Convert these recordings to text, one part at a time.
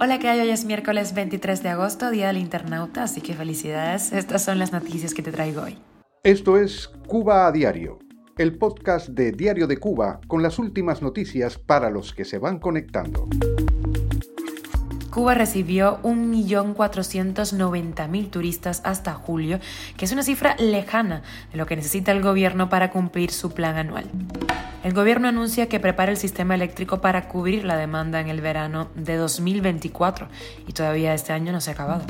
Hola, ¿qué hay? Hoy es miércoles 23 de agosto, Día del Internauta, así que felicidades. Estas son las noticias que te traigo hoy. Esto es Cuba a Diario, el podcast de Diario de Cuba con las últimas noticias para los que se van conectando. Cuba recibió 1.490.000 turistas hasta julio, que es una cifra lejana de lo que necesita el gobierno para cumplir su plan anual. El gobierno anuncia que prepara el sistema eléctrico para cubrir la demanda en el verano de 2024 y todavía este año no se ha acabado.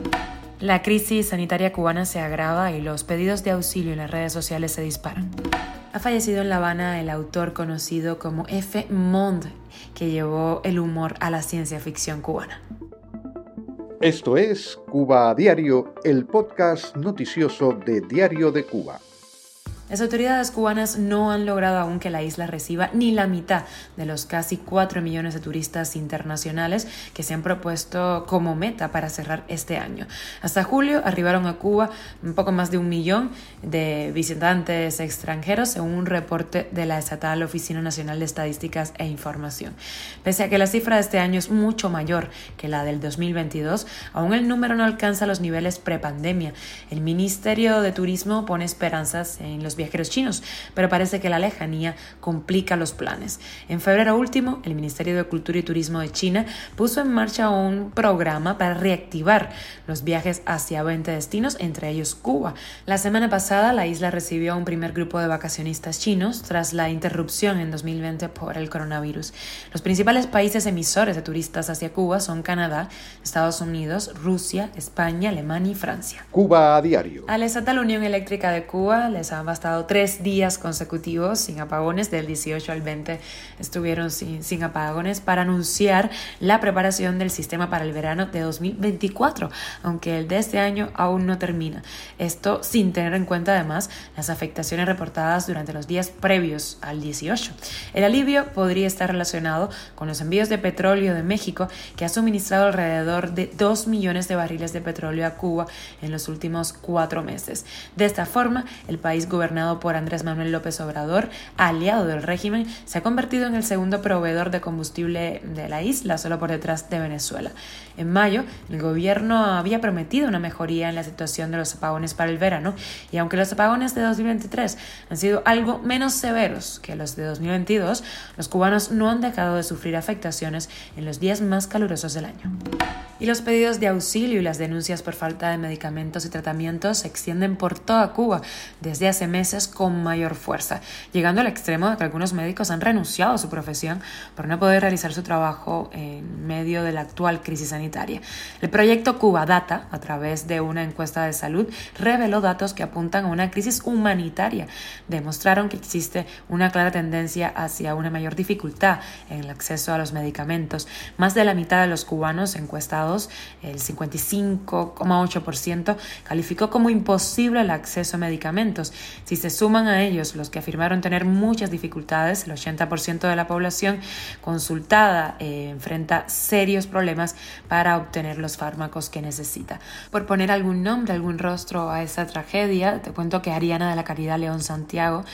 La crisis sanitaria cubana se agrava y los pedidos de auxilio en las redes sociales se disparan. Ha fallecido en La Habana el autor conocido como F. Mond, que llevó el humor a la ciencia ficción cubana. Esto es Cuba a Diario, el podcast noticioso de Diario de Cuba. Las autoridades cubanas no han logrado aún que la isla reciba ni la mitad de los casi 4 millones de turistas internacionales que se han propuesto como meta para cerrar este año. Hasta julio arribaron a Cuba un poco más de un millón de visitantes extranjeros, según un reporte de la estatal Oficina Nacional de Estadísticas e Información. Pese a que la cifra de este año es mucho mayor que la del 2022, aún el número no alcanza los niveles prepandemia. El Ministerio de Turismo pone esperanzas en los viajeros chinos, pero parece que la lejanía complica los planes. En febrero último, el Ministerio de Cultura y Turismo de China puso en marcha un programa para reactivar los viajes hacia 20 destinos, entre ellos Cuba. La semana pasada, la isla recibió un primer grupo de vacacionistas chinos tras la interrupción en 2020 por el coronavirus. Los principales países emisores de turistas hacia Cuba son Canadá, Estados Unidos, Rusia, España, Alemania y Francia. Cuba a diario. A la estatal Unión Eléctrica de Cuba les ha bastado tres días consecutivos sin apagones, del 18 al 20 estuvieron sin, sin apagones para anunciar la preparación del sistema para el verano de 2024, aunque el de este año aún no termina. Esto sin tener en cuenta además las afectaciones reportadas durante los días previos al 18. El alivio podría estar relacionado con los envíos de petróleo de México, que ha suministrado alrededor de 2 millones de barriles de petróleo a Cuba en los últimos cuatro meses. De esta forma, el país gobernado por Andrés Manuel López Obrador, aliado del régimen, se ha convertido en el segundo proveedor de combustible de la isla, solo por detrás de Venezuela. En mayo, el gobierno había prometido una mejoría en la situación de los apagones para el verano, y aunque los apagones de 2023 han sido algo menos severos que los de 2022, los cubanos no han dejado de sufrir afectaciones en los días más calurosos del año y los pedidos de auxilio y las denuncias por falta de medicamentos y tratamientos se extienden por toda Cuba desde hace meses con mayor fuerza, llegando al extremo de que algunos médicos han renunciado a su profesión por no poder realizar su trabajo en medio de la actual crisis sanitaria. El proyecto Cuba Data, a través de una encuesta de salud, reveló datos que apuntan a una crisis humanitaria. Demostraron que existe una clara tendencia hacia una mayor dificultad en el acceso a los medicamentos. Más de la mitad de los cubanos encuestados el 55,8%, calificó como imposible el acceso a medicamentos. Si se suman a ellos los que afirmaron tener muchas dificultades, el 80% de la población consultada eh, enfrenta serios problemas para obtener los fármacos que necesita. Por poner algún nombre, algún rostro a esa tragedia, te cuento que Ariana de la Caridad León Santiago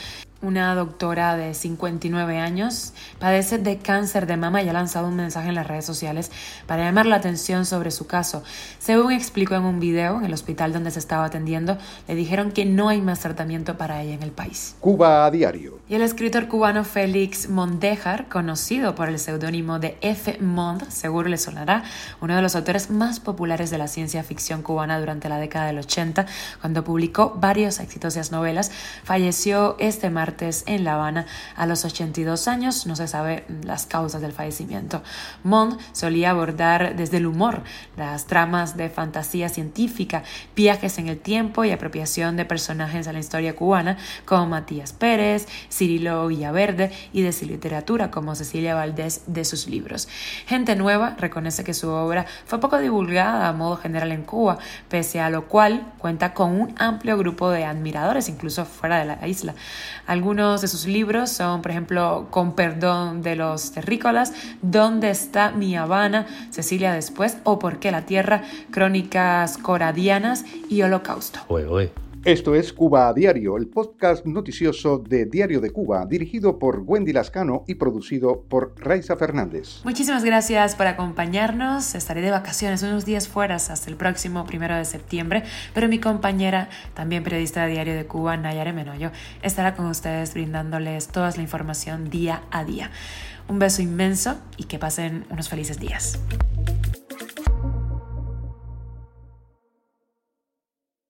una doctora de 59 años, padece de cáncer de mama y ha lanzado un mensaje en las redes sociales para llamar la atención sobre su caso. Según explicó en un video en el hospital donde se estaba atendiendo, le dijeron que no hay más tratamiento para ella en el país. Cuba a diario. Y el escritor cubano Félix Mondejar, conocido por el seudónimo de F. Mond, seguro le sonará, uno de los autores más populares de la ciencia ficción cubana durante la década del 80, cuando publicó varias exitosas novelas, falleció este martes en La Habana a los 82 años. No se sabe las causas del fallecimiento. Mond solía abordar desde el humor las tramas de fantasía científica, viajes en el tiempo y apropiación de personajes a la historia cubana como Matías Pérez, Cirilo Villaverde y de su literatura como Cecilia Valdés de sus libros. Gente Nueva reconoce que su obra fue poco divulgada a modo general en Cuba, pese a lo cual cuenta con un amplio grupo de admiradores, incluso fuera de la isla. Algunos de sus libros son, por ejemplo, Con perdón de los terrícolas, ¿Dónde está mi Habana? Cecilia después o ¿Por qué la tierra? Crónicas coradianas y Holocausto. Esto es Cuba a Diario, el podcast noticioso de Diario de Cuba, dirigido por Wendy Lascano y producido por Raiza Fernández. Muchísimas gracias por acompañarnos. Estaré de vacaciones unos días fuera hasta el próximo primero de septiembre, pero mi compañera, también periodista de Diario de Cuba, Nayare Menoyo, estará con ustedes brindándoles toda la información día a día. Un beso inmenso y que pasen unos felices días.